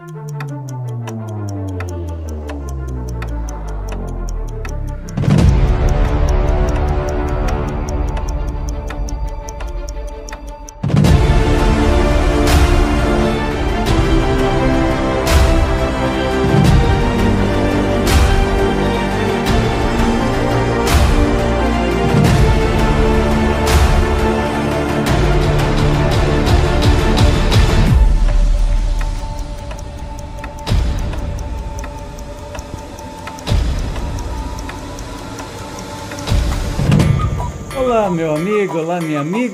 Olá,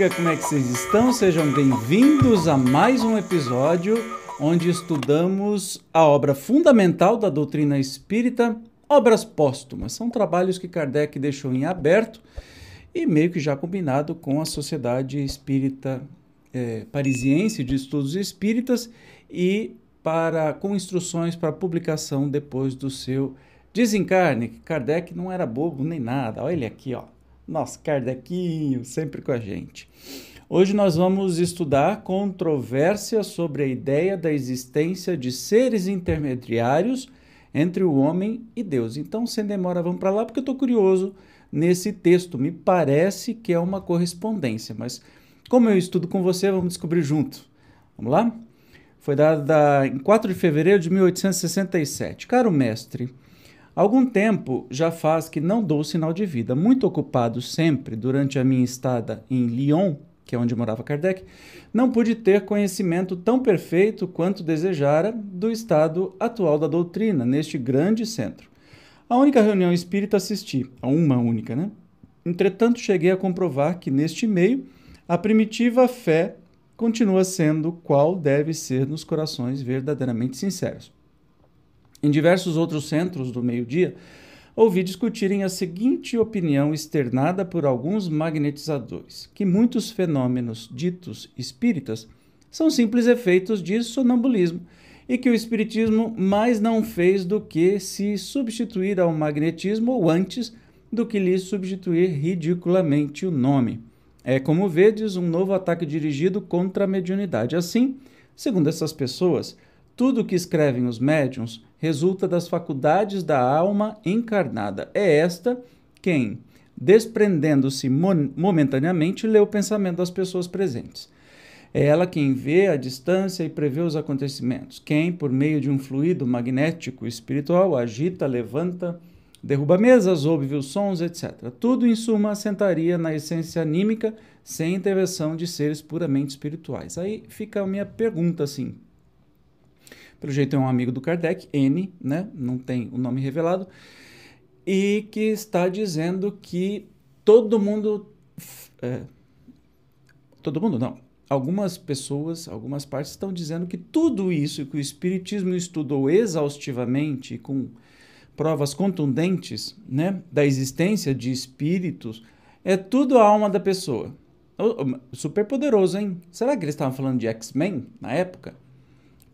amiga, como é que vocês estão? Sejam bem-vindos a mais um episódio onde estudamos a obra fundamental da doutrina espírita, Obras Póstumas. São trabalhos que Kardec deixou em aberto e meio que já combinado com a Sociedade Espírita é, Parisiense de Estudos Espíritas e para, com instruções para publicação depois do seu desencarne. Kardec não era bobo nem nada, olha ele aqui, ó nosso Kardecinho, sempre com a gente. Hoje nós vamos estudar controvérsia sobre a ideia da existência de seres intermediários entre o homem e Deus. Então, sem demora, vamos para lá, porque eu estou curioso nesse texto. Me parece que é uma correspondência, mas como eu estudo com você, vamos descobrir junto. Vamos lá? Foi dada em 4 de fevereiro de 1867. Caro mestre, Algum tempo já faz que não dou sinal de vida. Muito ocupado sempre durante a minha estada em Lyon, que é onde morava Kardec, não pude ter conhecimento tão perfeito quanto desejara do estado atual da doutrina neste grande centro. A única reunião espírita assisti, a uma única, né? Entretanto, cheguei a comprovar que neste meio a primitiva fé continua sendo qual deve ser nos corações verdadeiramente sinceros. Em diversos outros centros do meio-dia, ouvi discutirem a seguinte opinião externada por alguns magnetizadores: que muitos fenômenos ditos espíritas são simples efeitos de sonambulismo e que o espiritismo mais não fez do que se substituir ao magnetismo ou antes do que lhe substituir ridiculamente o nome. É, como vedes, um novo ataque dirigido contra a mediunidade. Assim, segundo essas pessoas, tudo o que escrevem os médiums resulta das faculdades da alma encarnada. É esta quem, desprendendo-se momentaneamente, lê o pensamento das pessoas presentes. É ela quem vê a distância e prevê os acontecimentos. Quem, por meio de um fluido magnético espiritual, agita, levanta, derruba mesas, ouve os sons, etc. Tudo, em suma, assentaria na essência anímica sem intervenção de seres puramente espirituais. Aí fica a minha pergunta assim: pelo jeito é um amigo do Kardec, N, né? não tem o nome revelado, e que está dizendo que todo mundo. É, todo mundo não. Algumas pessoas, algumas partes estão dizendo que tudo isso que o Espiritismo estudou exaustivamente, com provas contundentes né, da existência de espíritos, é tudo a alma da pessoa. Super poderoso, hein? Será que eles estavam falando de X-Men na época?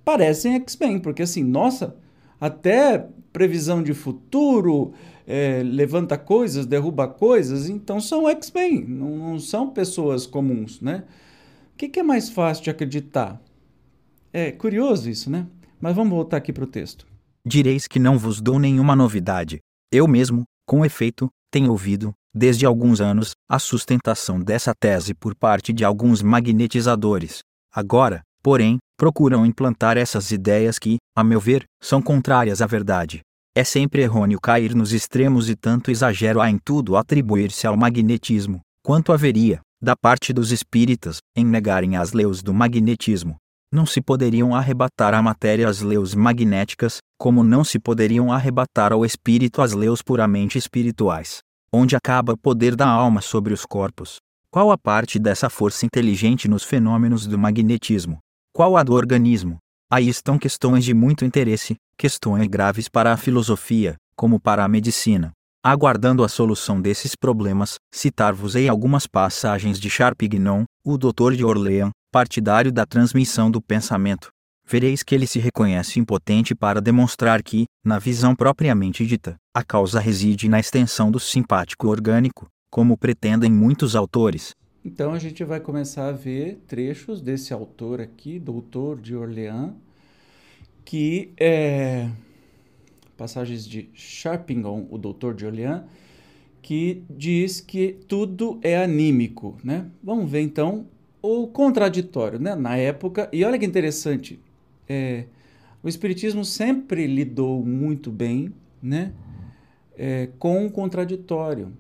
Parecem X-Men, porque assim, nossa, até previsão de futuro, é, levanta coisas, derruba coisas, então são X-Men, não, não, são pessoas comuns, né? O que, que, é mais fácil de acreditar? É curioso isso, né? Mas vamos voltar aqui para o texto. Direis que não vos dou nenhuma novidade. Eu mesmo, com efeito, tenho ouvido, desde alguns anos, a sustentação dessa tese por parte de alguns magnetizadores. Agora, porém, procuram implantar essas ideias que, a meu ver, são contrárias à verdade. É sempre errôneo cair nos extremos e tanto exagero há em tudo atribuir-se ao magnetismo, quanto haveria, da parte dos espíritas, em negarem as leis do magnetismo. Não se poderiam arrebatar à matéria as leis magnéticas, como não se poderiam arrebatar ao espírito as leis puramente espirituais. Onde acaba o poder da alma sobre os corpos? Qual a parte dessa força inteligente nos fenômenos do magnetismo? Qual a do organismo? Aí estão questões de muito interesse, questões graves para a filosofia, como para a medicina. Aguardando a solução desses problemas, citar-vos-ei algumas passagens de Charpignon, o doutor de Orleans, partidário da transmissão do pensamento. Vereis que ele se reconhece impotente para demonstrar que, na visão propriamente dita, a causa reside na extensão do simpático orgânico, como pretendem muitos autores. Então a gente vai começar a ver trechos desse autor aqui, doutor de Orleans, que é, passagens de Sharpingham, o doutor de Orleans, que diz que tudo é anímico, né? Vamos ver então o contraditório, né? Na época, e olha que interessante, é, o Espiritismo sempre lidou muito bem, né? É, com o contraditório,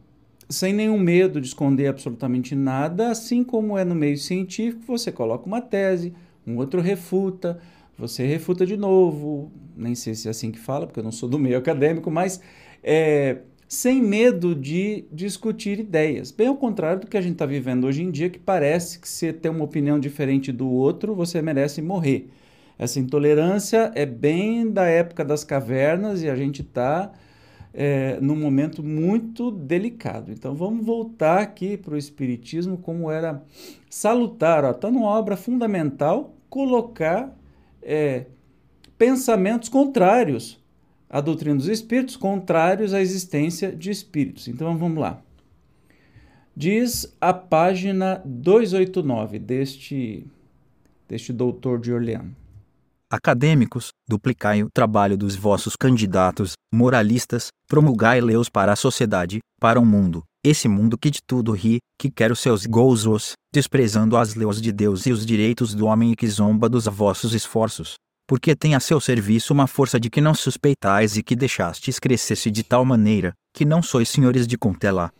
sem nenhum medo de esconder absolutamente nada, assim como é no meio científico, você coloca uma tese, um outro refuta, você refuta de novo, nem sei se é assim que fala, porque eu não sou do meio acadêmico, mas é, sem medo de discutir ideias. Bem ao contrário do que a gente está vivendo hoje em dia, que parece que se ter uma opinião diferente do outro, você merece morrer. Essa intolerância é bem da época das cavernas e a gente está é, num momento muito delicado. Então vamos voltar aqui para o Espiritismo, como era salutar. Está numa obra fundamental colocar é, pensamentos contrários à doutrina dos espíritos, contrários à existência de espíritos. Então vamos lá. Diz a página 289 deste, deste doutor de Orleans. Acadêmicos, duplicai o trabalho dos vossos candidatos, moralistas, promulgai-leos para a sociedade, para o mundo, esse mundo que de tudo ri, que quer os seus gozos, desprezando as leis de Deus e os direitos do homem e que zomba dos vossos esforços. Porque tem a seu serviço uma força de que não suspeitais e que deixastes crescer-se de tal maneira, que não sois senhores de contela,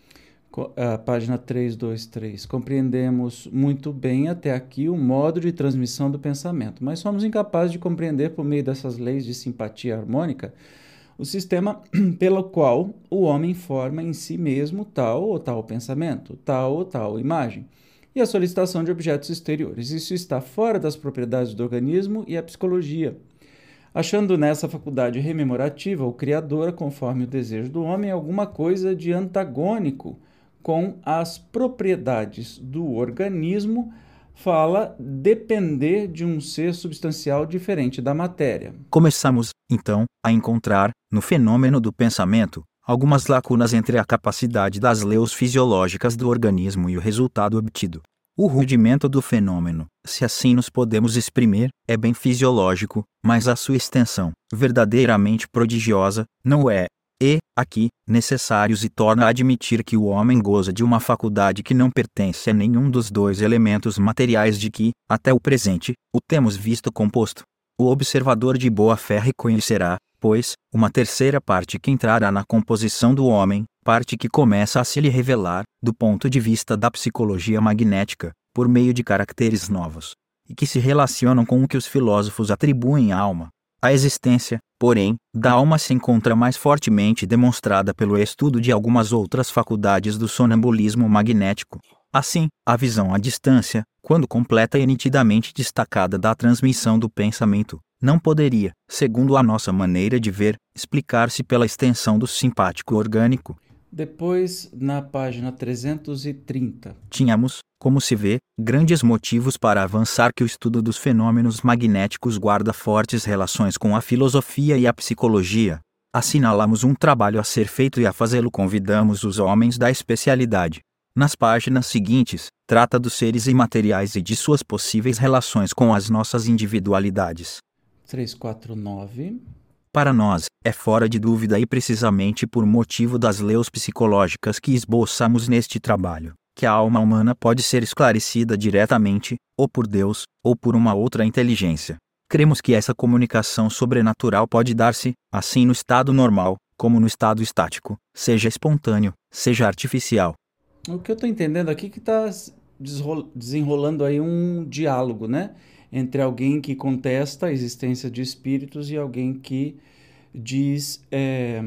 a página 323. Compreendemos muito bem até aqui o modo de transmissão do pensamento, mas somos incapazes de compreender, por meio dessas leis de simpatia harmônica, o sistema pelo qual o homem forma em si mesmo tal ou tal pensamento, tal ou tal imagem, e a solicitação de objetos exteriores. Isso está fora das propriedades do organismo e a psicologia. Achando nessa faculdade rememorativa ou criadora, conforme o desejo do homem, alguma coisa de antagônico com as propriedades do organismo, fala depender de um ser substancial diferente da matéria. Começamos, então, a encontrar, no fenômeno do pensamento, algumas lacunas entre a capacidade das leis fisiológicas do organismo e o resultado obtido. O rudimento do fenômeno, se assim nos podemos exprimir, é bem fisiológico, mas a sua extensão, verdadeiramente prodigiosa, não é, aqui, necessários e torna a admitir que o homem goza de uma faculdade que não pertence a nenhum dos dois elementos materiais de que, até o presente, o temos visto composto. O observador de boa fé reconhecerá, pois, uma terceira parte que entrará na composição do homem, parte que começa a se lhe revelar, do ponto de vista da psicologia magnética, por meio de caracteres novos, e que se relacionam com o que os filósofos atribuem à alma, a existência, porém, da alma se encontra mais fortemente demonstrada pelo estudo de algumas outras faculdades do sonambulismo magnético. Assim, a visão à distância, quando completa e nitidamente destacada da transmissão do pensamento, não poderia, segundo a nossa maneira de ver, explicar-se pela extensão do simpático orgânico, depois, na página 330. Tínhamos, como se vê, grandes motivos para avançar que o estudo dos fenômenos magnéticos guarda fortes relações com a filosofia e a psicologia. Assinalamos um trabalho a ser feito e a fazê-lo convidamos os homens da especialidade. Nas páginas seguintes, trata dos seres imateriais e de suas possíveis relações com as nossas individualidades. 349 para nós, é fora de dúvida e precisamente por motivo das leis psicológicas que esboçamos neste trabalho, que a alma humana pode ser esclarecida diretamente, ou por Deus, ou por uma outra inteligência. Cremos que essa comunicação sobrenatural pode dar-se, assim no estado normal, como no estado estático, seja espontâneo, seja artificial. O que eu estou entendendo aqui é que está desenrolando aí um diálogo, né? Entre alguém que contesta a existência de espíritos e alguém que diz é,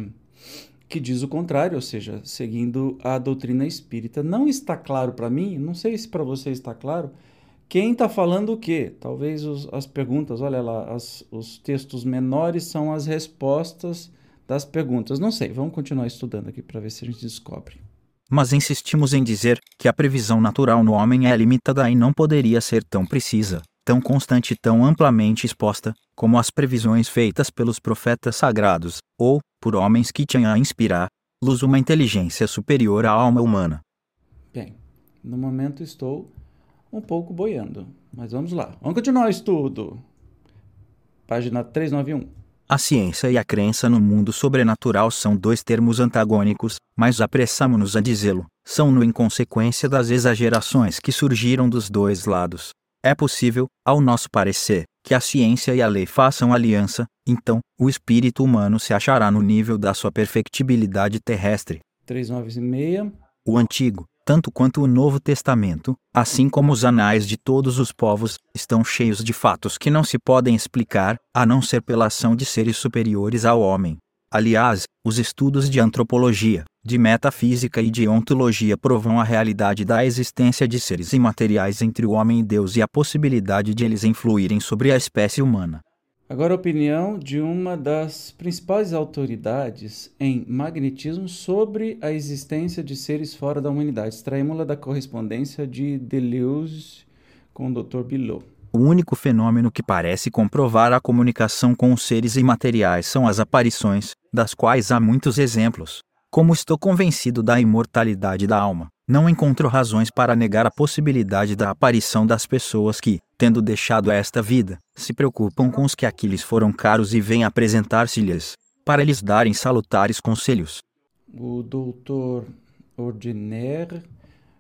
que diz o contrário, ou seja, seguindo a doutrina espírita. Não está claro para mim, não sei se para você está claro, quem está falando o quê? Talvez os, as perguntas, olha lá, as, os textos menores são as respostas das perguntas. Não sei, vamos continuar estudando aqui para ver se a gente descobre. Mas insistimos em dizer que a previsão natural no homem é limitada e não poderia ser tão precisa tão constante e tão amplamente exposta, como as previsões feitas pelos profetas sagrados, ou, por homens que tinham a inspirar, luz uma inteligência superior à alma humana. Bem, no momento estou um pouco boiando, mas vamos lá. Vamos continuar o estudo. página 391. A ciência e a crença no mundo sobrenatural são dois termos antagônicos, mas apressamo-nos a dizê-lo, são no inconsequência das exagerações que surgiram dos dois lados. É possível, ao nosso parecer, que a ciência e a lei façam aliança, então, o espírito humano se achará no nível da sua perfectibilidade terrestre. 396. O Antigo, tanto quanto o Novo Testamento, assim como os anais de todos os povos, estão cheios de fatos que não se podem explicar, a não ser pela ação de seres superiores ao homem. Aliás, os estudos de antropologia, de metafísica e de ontologia provam a realidade da existência de seres imateriais entre o homem e Deus e a possibilidade de eles influírem sobre a espécie humana. Agora a opinião de uma das principais autoridades em magnetismo sobre a existência de seres fora da humanidade. Extraímos-la da correspondência de Deleuze com o Dr. Bilot. O único fenômeno que parece comprovar a comunicação com os seres imateriais são as aparições, das quais há muitos exemplos. Como estou convencido da imortalidade da alma, não encontro razões para negar a possibilidade da aparição das pessoas que, tendo deixado esta vida, se preocupam com os que aqui lhes foram caros e vêm apresentar-se-lhes, para lhes darem salutares conselhos. O doutor Ordinaire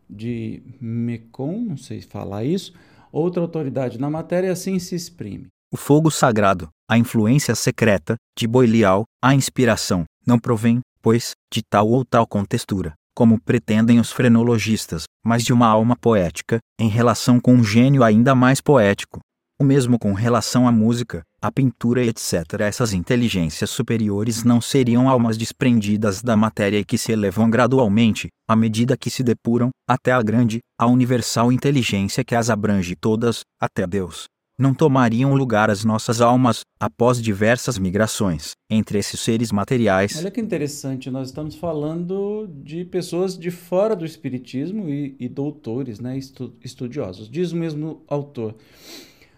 de Mecon, não sei falar isso, outra autoridade na matéria assim se exprime. O fogo sagrado, a influência secreta, de Boilial, a inspiração, não provém, pois, de tal ou tal contextura, como pretendem os frenologistas, mas de uma alma poética, em relação com um gênio ainda mais poético. O mesmo com relação à música, à pintura etc. Essas inteligências superiores não seriam almas desprendidas da matéria e que se elevam gradualmente, à medida que se depuram, até a grande, a universal inteligência que as abrange todas, até Deus não tomariam lugar as nossas almas, após diversas migrações, entre esses seres materiais. Olha que interessante, nós estamos falando de pessoas de fora do Espiritismo e, e doutores, né, estu, estudiosos. Diz o mesmo autor.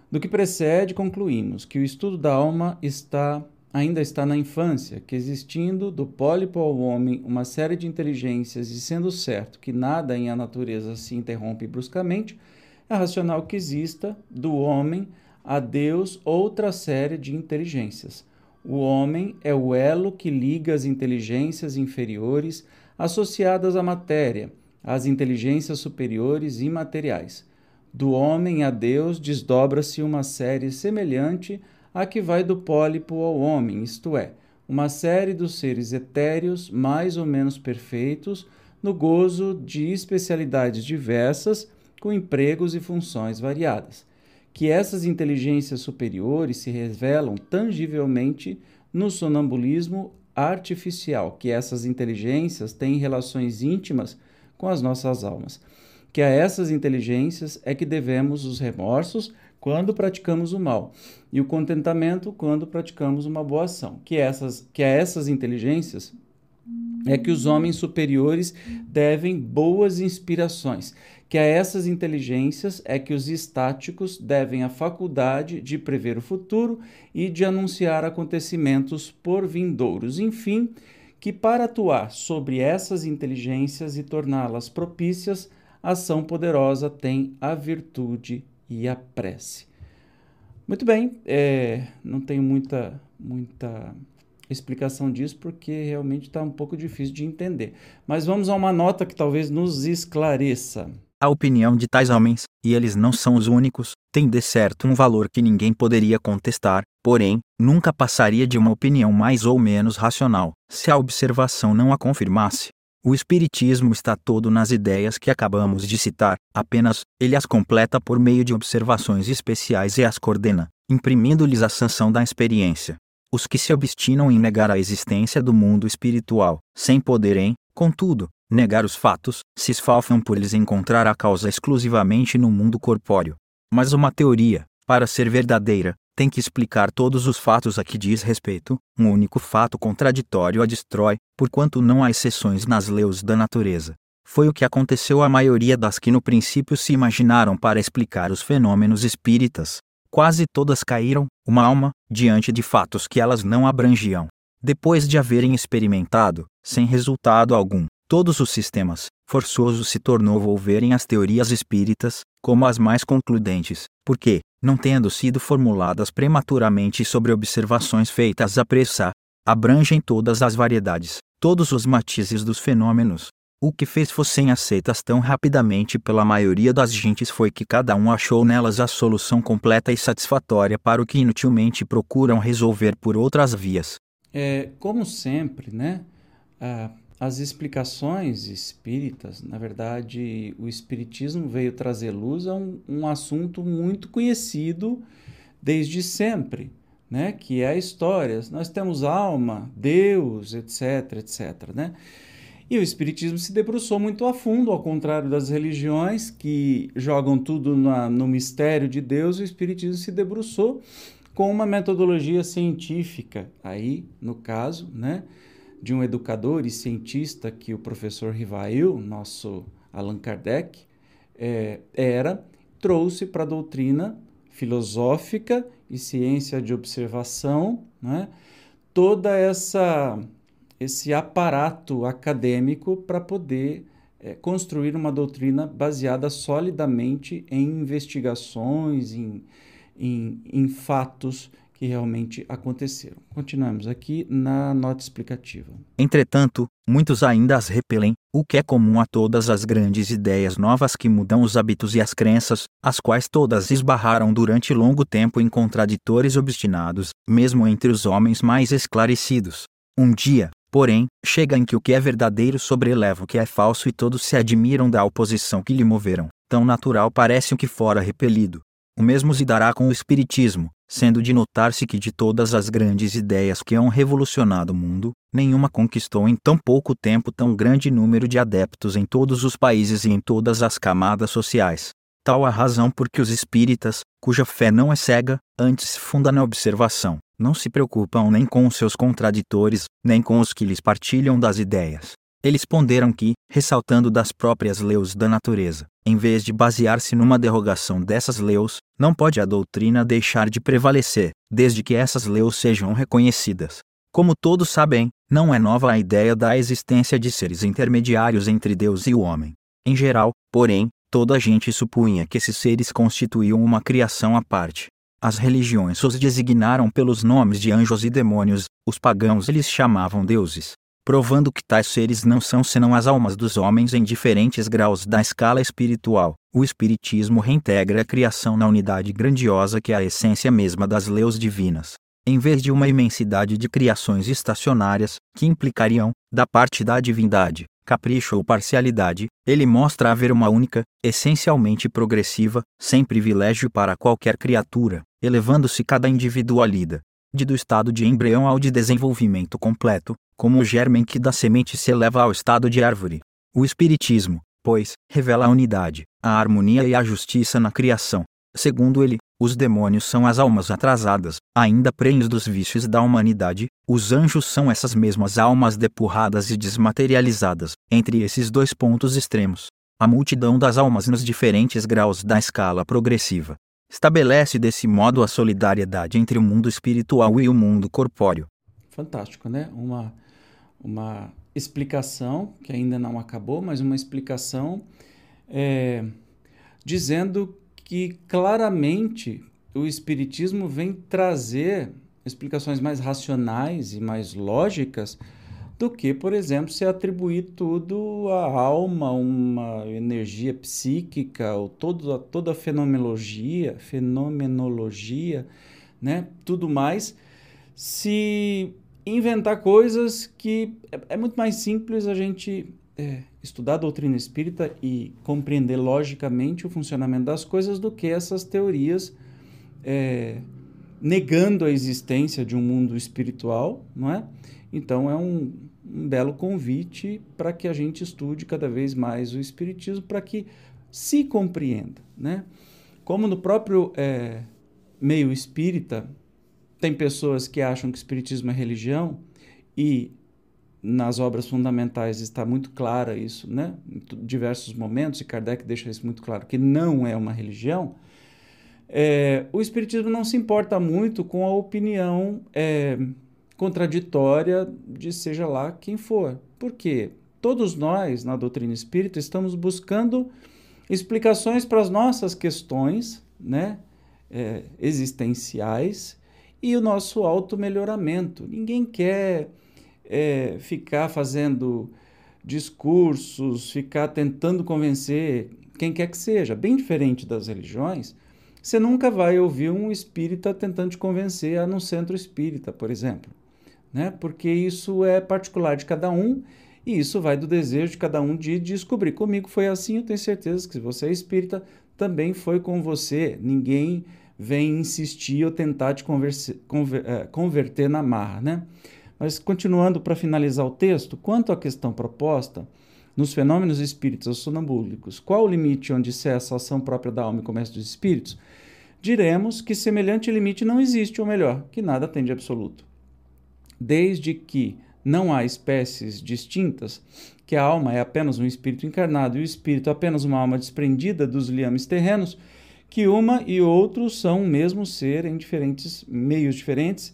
Do que precede, concluímos que o estudo da alma está ainda está na infância, que existindo do pólipo ao homem uma série de inteligências e sendo certo que nada em a natureza se interrompe bruscamente, é racional que exista do homem a Deus outra série de inteligências. O homem é o elo que liga as inteligências inferiores associadas à matéria, às inteligências superiores imateriais. Do homem a Deus desdobra-se uma série semelhante à que vai do pólipo ao homem, isto é, uma série dos seres etéreos mais ou menos perfeitos, no gozo de especialidades diversas com empregos e funções variadas. Que essas inteligências superiores se revelam tangivelmente no sonambulismo artificial, que essas inteligências têm relações íntimas com as nossas almas. Que a essas inteligências é que devemos os remorsos quando praticamos o mal e o contentamento quando praticamos uma boa ação. Que essas que a essas inteligências é que os homens superiores devem boas inspirações que a essas inteligências é que os estáticos devem a faculdade de prever o futuro e de anunciar acontecimentos por vindouros. Enfim, que para atuar sobre essas inteligências e torná-las propícias, ação poderosa tem a virtude e a prece. Muito bem, é, não tenho muita, muita explicação disso porque realmente está um pouco difícil de entender. Mas vamos a uma nota que talvez nos esclareça. A opinião de tais homens, e eles não são os únicos, tem de certo um valor que ninguém poderia contestar, porém, nunca passaria de uma opinião mais ou menos racional, se a observação não a confirmasse. O Espiritismo está todo nas ideias que acabamos de citar, apenas, ele as completa por meio de observações especiais e as coordena, imprimindo-lhes a sanção da experiência. Os que se obstinam em negar a existência do mundo espiritual, sem poderem, contudo, negar os fatos, se esfalfam por eles encontrar a causa exclusivamente no mundo corpóreo. Mas uma teoria, para ser verdadeira, tem que explicar todos os fatos a que diz respeito, um único fato contraditório a destrói, porquanto não há exceções nas leis da natureza. Foi o que aconteceu à maioria das que no princípio se imaginaram para explicar os fenômenos espíritas. Quase todas caíram, uma alma, diante de fatos que elas não abrangiam. Depois de haverem experimentado, sem resultado algum, todos os sistemas, forçoso se tornou volverem as teorias espíritas, como as mais concludentes, porque, não tendo sido formuladas prematuramente sobre observações feitas à pressa, abrangem todas as variedades, todos os matizes dos fenômenos. O que fez fossem aceitas tão rapidamente pela maioria das gentes foi que cada um achou nelas a solução completa e satisfatória para o que inutilmente procuram resolver por outras vias. É, como sempre, né? Ah, as explicações espíritas, na verdade, o espiritismo veio trazer luz a um, um assunto muito conhecido desde sempre, né? Que é a história. Nós temos alma, Deus, etc, etc, né? E o Espiritismo se debruçou muito a fundo, ao contrário das religiões que jogam tudo na, no mistério de Deus, o Espiritismo se debruçou com uma metodologia científica, aí, no caso, né, de um educador e cientista que o professor Rivail, nosso Allan Kardec, é, era, trouxe para a doutrina filosófica e ciência de observação, né, toda essa esse aparato acadêmico para poder é, construir uma doutrina baseada solidamente em investigações, em, em, em fatos que realmente aconteceram. Continuamos aqui na nota explicativa. Entretanto, muitos ainda as repelem, o que é comum a todas as grandes ideias novas que mudam os hábitos e as crenças, as quais todas esbarraram durante longo tempo em contraditores obstinados, mesmo entre os homens mais esclarecidos. Um dia, Porém, chega em que o que é verdadeiro sobreleva o que é falso e todos se admiram da oposição que lhe moveram. Tão natural parece o que fora repelido. O mesmo se dará com o Espiritismo, sendo de notar-se que de todas as grandes ideias que hão revolucionado o mundo, nenhuma conquistou em tão pouco tempo tão grande número de adeptos em todos os países e em todas as camadas sociais. Tal a razão por que os espíritas, cuja fé não é cega, antes se funda na observação, não se preocupam nem com os seus contraditores, nem com os que lhes partilham das ideias. Eles ponderam que, ressaltando das próprias leis da natureza, em vez de basear-se numa derrogação dessas leis, não pode a doutrina deixar de prevalecer, desde que essas leis sejam reconhecidas. Como todos sabem, não é nova a ideia da existência de seres intermediários entre Deus e o homem. Em geral, porém, toda a gente supunha que esses seres constituíam uma criação à parte, as religiões os designaram pelos nomes de anjos e demônios, os pagãos eles chamavam deuses, provando que tais seres não são senão as almas dos homens em diferentes graus da escala espiritual. O Espiritismo reintegra a criação na unidade grandiosa que é a essência mesma das leis divinas. Em vez de uma imensidade de criações estacionárias, que implicariam, da parte da divindade, capricho ou parcialidade, ele mostra haver uma única, essencialmente progressiva, sem privilégio para qualquer criatura, elevando-se cada individualidade, de do estado de embrião ao de desenvolvimento completo, como o germen que da semente se eleva ao estado de árvore. O Espiritismo, pois, revela a unidade, a harmonia e a justiça na criação. Segundo ele, os demônios são as almas atrasadas, ainda prenhes dos vícios da humanidade, os anjos são essas mesmas almas depuradas e desmaterializadas, entre esses dois pontos extremos. A multidão das almas nos diferentes graus da escala progressiva estabelece desse modo a solidariedade entre o mundo espiritual e o mundo corpóreo. Fantástico, né? Uma, uma explicação que ainda não acabou, mas uma explicação é, dizendo que claramente o Espiritismo vem trazer explicações mais racionais e mais lógicas do que, por exemplo, se atribuir tudo à alma, uma energia psíquica, ou todo, toda a fenomenologia, fenomenologia, né? tudo mais, se inventar coisas que é, é muito mais simples a gente é, estudar a doutrina espírita e compreender logicamente o funcionamento das coisas do que essas teorias é, negando a existência de um mundo espiritual, não é? Então é um, um belo convite para que a gente estude cada vez mais o espiritismo para que se compreenda, né? Como no próprio é, meio espírita tem pessoas que acham que o espiritismo é religião e nas obras fundamentais está muito clara isso, né? Em diversos momentos, e Kardec deixa isso muito claro, que não é uma religião. É, o Espiritismo não se importa muito com a opinião é, contraditória de seja lá quem for. Por quê? Todos nós, na doutrina espírita, estamos buscando explicações para as nossas questões, né? é, existenciais e o nosso auto-melhoramento. Ninguém quer é, ficar fazendo discursos, ficar tentando convencer quem quer que seja. Bem diferente das religiões, você nunca vai ouvir um espírita tentando te convencer a num centro espírita, por exemplo. Né? Porque isso é particular de cada um e isso vai do desejo de cada um de descobrir. Comigo foi assim, eu tenho certeza que se você é espírita, também foi com você. Ninguém vem insistir ou tentar te converser, conver, é, converter na marra, né? Mas continuando para finalizar o texto, quanto à questão proposta, nos fenômenos espíritos sonambúlicos, qual o limite onde cessa a ação própria da alma e começa dos espíritos? Diremos que semelhante limite não existe, ou melhor, que nada tem de absoluto. Desde que não há espécies distintas, que a alma é apenas um espírito encarnado e o espírito apenas uma alma desprendida dos liames terrenos, que uma e outro são o mesmo ser em diferentes meios diferentes,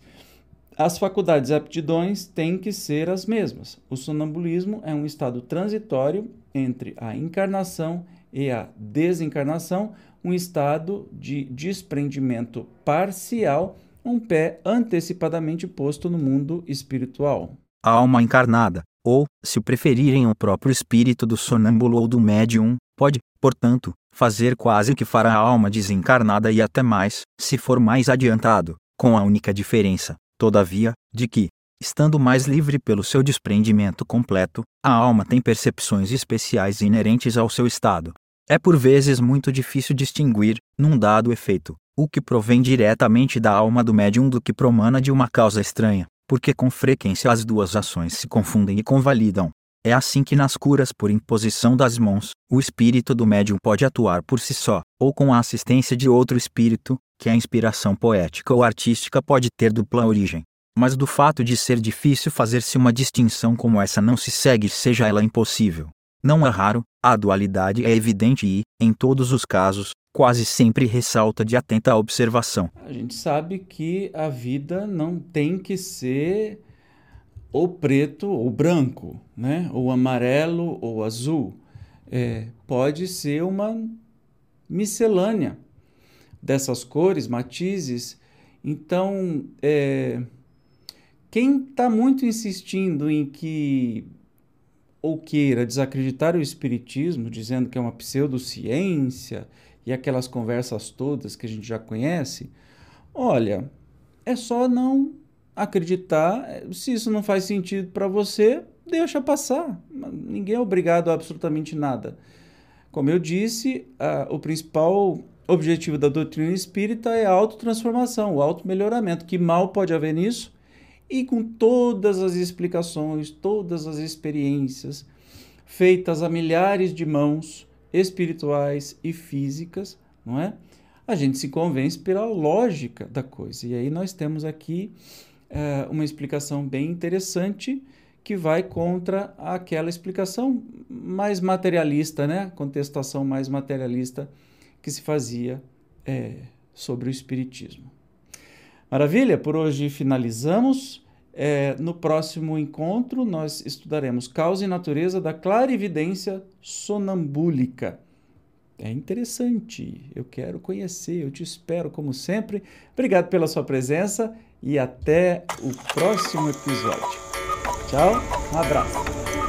as faculdades e aptidões têm que ser as mesmas. O sonambulismo é um estado transitório entre a encarnação e a desencarnação, um estado de desprendimento parcial, um pé antecipadamente posto no mundo espiritual. A alma encarnada, ou, se preferirem, o próprio espírito do sonâmbulo ou do médium, pode, portanto, fazer quase o que fará a alma desencarnada e até mais, se for mais adiantado, com a única diferença, todavia, de que, estando mais livre pelo seu desprendimento completo, a alma tem percepções especiais inerentes ao seu estado. É por vezes muito difícil distinguir, num dado efeito, o que provém diretamente da alma do médium do que promana de uma causa estranha, porque com frequência as duas ações se confundem e convalidam. É assim que nas curas por imposição das mãos, o espírito do médium pode atuar por si só, ou com a assistência de outro espírito, que a inspiração poética ou artística pode ter dupla origem. Mas do fato de ser difícil fazer-se uma distinção como essa não se segue, seja ela impossível. Não é raro, a dualidade é evidente e, em todos os casos, quase sempre ressalta de atenta observação. A gente sabe que a vida não tem que ser ou preto ou branco, né? ou amarelo ou azul. É, pode ser uma miscelânea dessas cores, matizes. Então, é, quem está muito insistindo em que ou queira desacreditar o Espiritismo, dizendo que é uma pseudociência e aquelas conversas todas que a gente já conhece, olha, é só não acreditar. Se isso não faz sentido para você, deixa passar. Ninguém é obrigado a absolutamente nada. Como eu disse, a, o principal objetivo da doutrina espírita é a autotransformação, o auto-melhoramento. Que mal pode haver nisso? E com todas as explicações, todas as experiências feitas a milhares de mãos espirituais e físicas, não é? A gente se convence pela lógica da coisa. E aí nós temos aqui é, uma explicação bem interessante que vai contra aquela explicação mais materialista, né? contestação mais materialista que se fazia é, sobre o Espiritismo. Maravilha? Por hoje finalizamos. É, no próximo encontro, nós estudaremos causa e natureza da clarividência sonambúlica. É interessante, eu quero conhecer, eu te espero como sempre. Obrigado pela sua presença e até o próximo episódio. Tchau, um abraço.